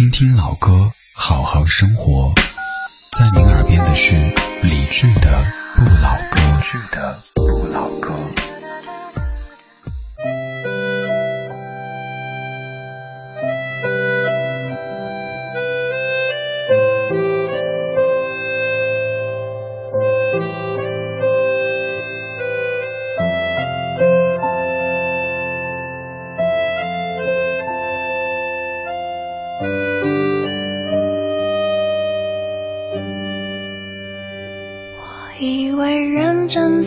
听听老歌，好好生活。在您耳边的是理智的不老歌。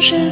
深。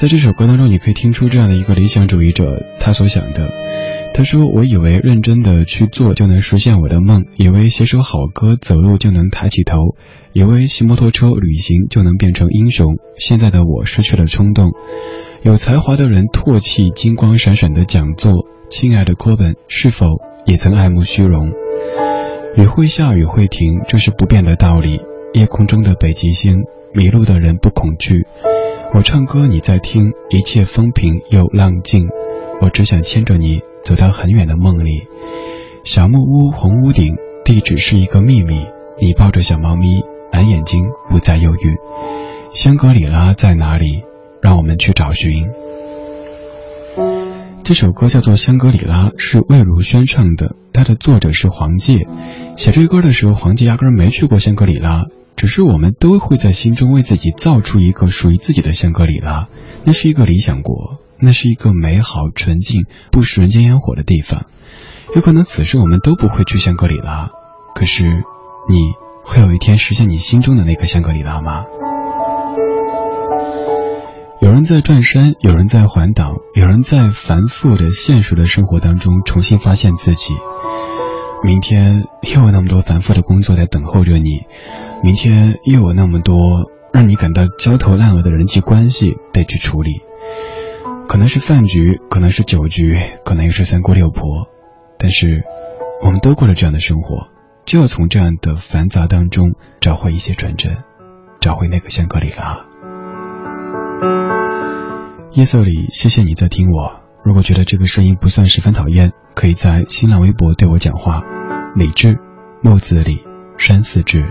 在这首歌当中，你可以听出这样的一个理想主义者他所想的。他说：“我以为认真的去做就能实现我的梦，以为写首好歌走路就能抬起头，以为骑摩托车旅行就能变成英雄。现在的我失去了冲动。有才华的人唾弃金光闪闪的讲座。亲爱的柯本，是否也曾爱慕虚荣？雨会下，雨会停，这是不变的道理。夜空中的北极星，迷路的人不恐惧。”我唱歌你在听，一切风平又浪静。我只想牵着你走到很远的梦里。小木屋红屋顶，地址是一个秘密。你抱着小猫咪，蓝眼睛不再忧郁。香格里拉在哪里？让我们去找寻。这首歌叫做《香格里拉》，是魏如萱唱的，它的作者是黄玠。写这歌的时候，黄玠压根没去过香格里拉，只是我们都会在心中为自己造出一个属于自己的香格里拉，那是一个理想国，那是一个美好、纯净、不食人间烟火的地方。有可能此时我们都不会去香格里拉，可是你会有一天实现你心中的那个香格里拉吗？有人在转山，有人在环岛，有人在繁复的现实的生活当中重新发现自己。明天又有那么多繁复的工作在等候着你，明天又有那么多让你感到焦头烂额的人际关系得去处理。可能是饭局，可能是酒局，可能又是三姑六婆。但是，我们都过了这样的生活，就要从这样的繁杂当中找回一些纯真，找回那个香格里拉。夜色里，谢谢你在听我。如果觉得这个声音不算十分讨厌，可以在新浪微博对我讲话。理智木子里山四肢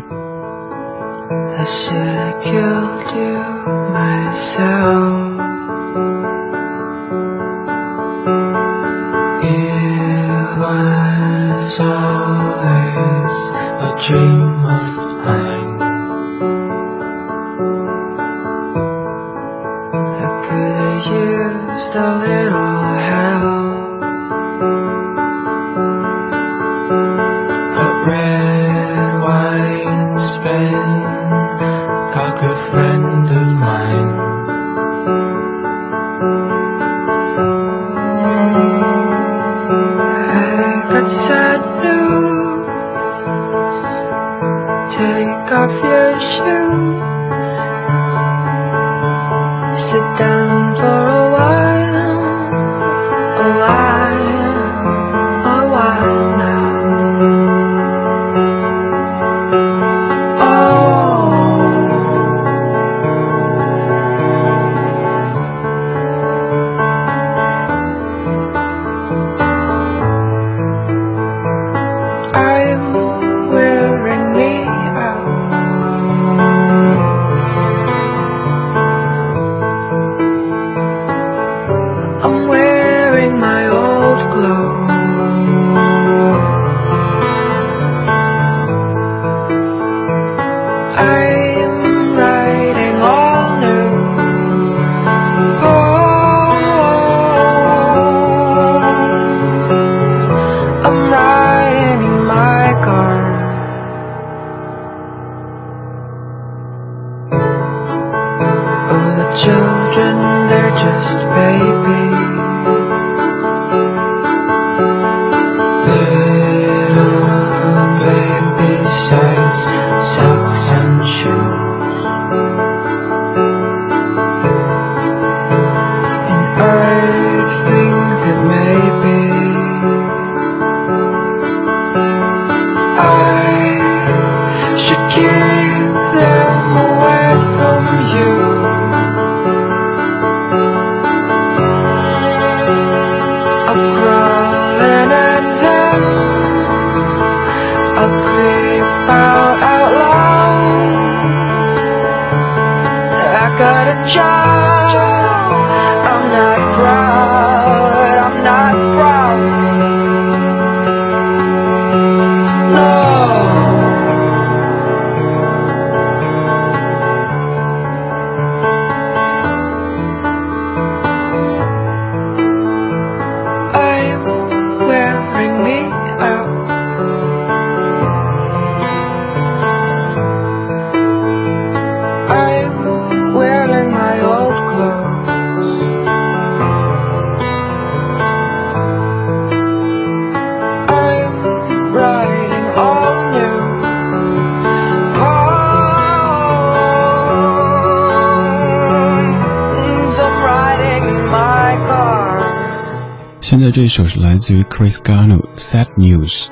这首是来自于 Chris Garno Sad News。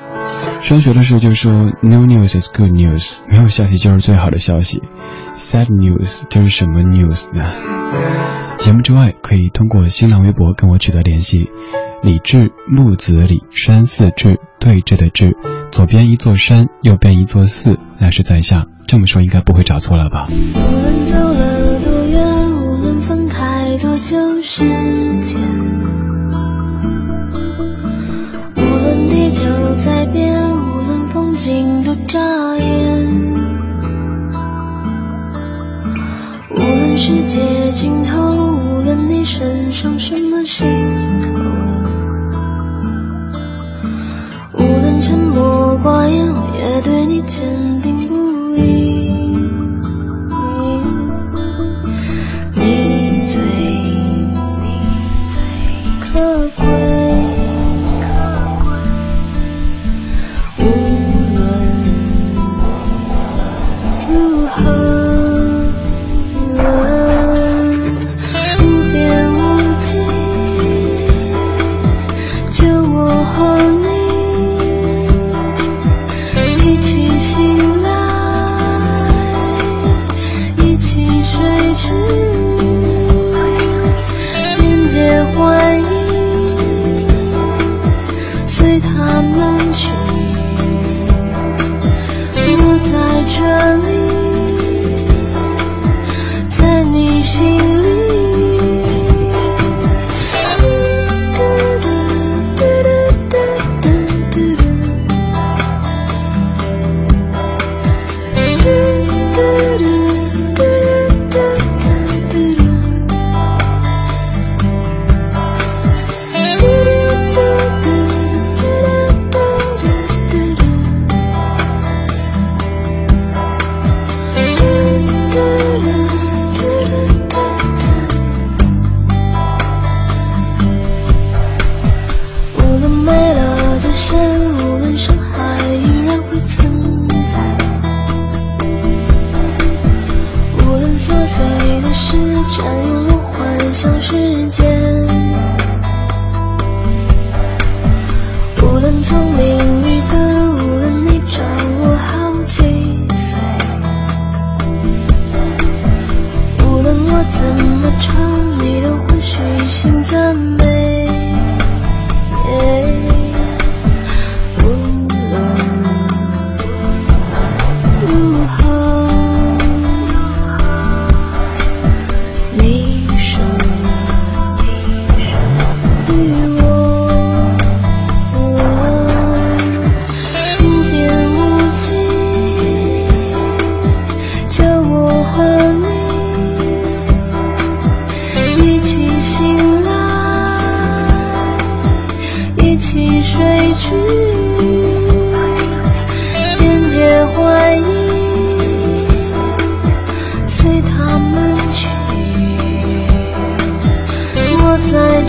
上学的时候就说 No news is good news，没有消息就是最好的消息。Sad news 就是什么 news 呢？节目之外可以通过新浪微博跟我取得联系。李志木子李山寺志对峙的志，左边一座山，右边一座寺，那是在下。这么说应该不会找错了吧？无论走了多远，无论分开多久时间，就在变，无论风景多扎眼，无论世界尽头，无论你身上什么行头。寡言，我也对你坚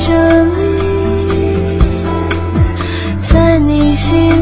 这里，在你心。